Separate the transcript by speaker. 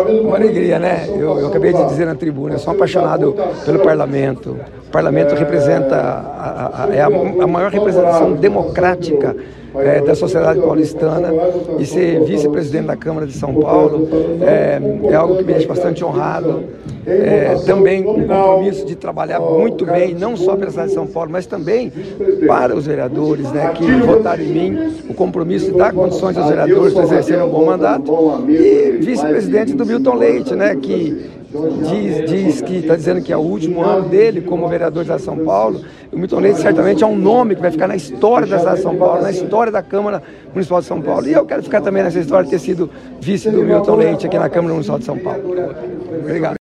Speaker 1: Uma alegria, né? Eu, eu, acabei de dizer na tribuna, eu sou apaixonado pelo parlamento. O parlamento representa a, a, é a, a maior representação democrática é, da sociedade paulistana e ser vice-presidente da Câmara de São Paulo é, é, algo que me deixa bastante honrado. É, também um compromisso de trabalhar muito bem, não só pela cidade de São Paulo, mas também para os vereadores né, que votaram em mim, o compromisso de dar condições aos vereadores para exercerem um bom mandato. E vice-presidente do Milton Leite, né, que diz, diz que está dizendo que é o último ano dele como vereador da São Paulo. O Milton Leite certamente é um nome que vai ficar na história da cidade de São Paulo, na história da Câmara Municipal de São Paulo. E eu quero ficar também nessa história de ter sido vice do Milton Leite aqui na Câmara Municipal de São Paulo. Obrigado.